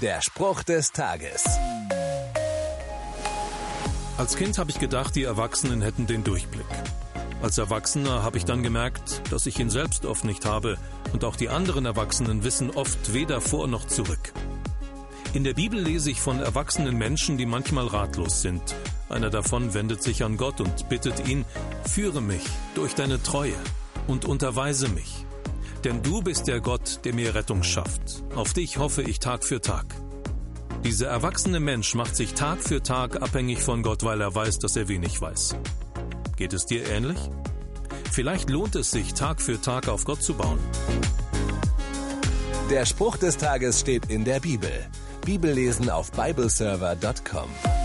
Der Spruch des Tages. Als Kind habe ich gedacht, die Erwachsenen hätten den Durchblick. Als Erwachsener habe ich dann gemerkt, dass ich ihn selbst oft nicht habe und auch die anderen Erwachsenen wissen oft weder vor noch zurück. In der Bibel lese ich von erwachsenen Menschen, die manchmal ratlos sind. Einer davon wendet sich an Gott und bittet ihn, führe mich durch deine Treue und unterweise mich. Denn du bist der Gott, der mir Rettung schafft. Auf dich hoffe ich Tag für Tag. Dieser erwachsene Mensch macht sich Tag für Tag abhängig von Gott, weil er weiß, dass er wenig weiß. Geht es dir ähnlich? Vielleicht lohnt es sich, Tag für Tag auf Gott zu bauen. Der Spruch des Tages steht in der Bibel. Bibellesen auf bibleserver.com.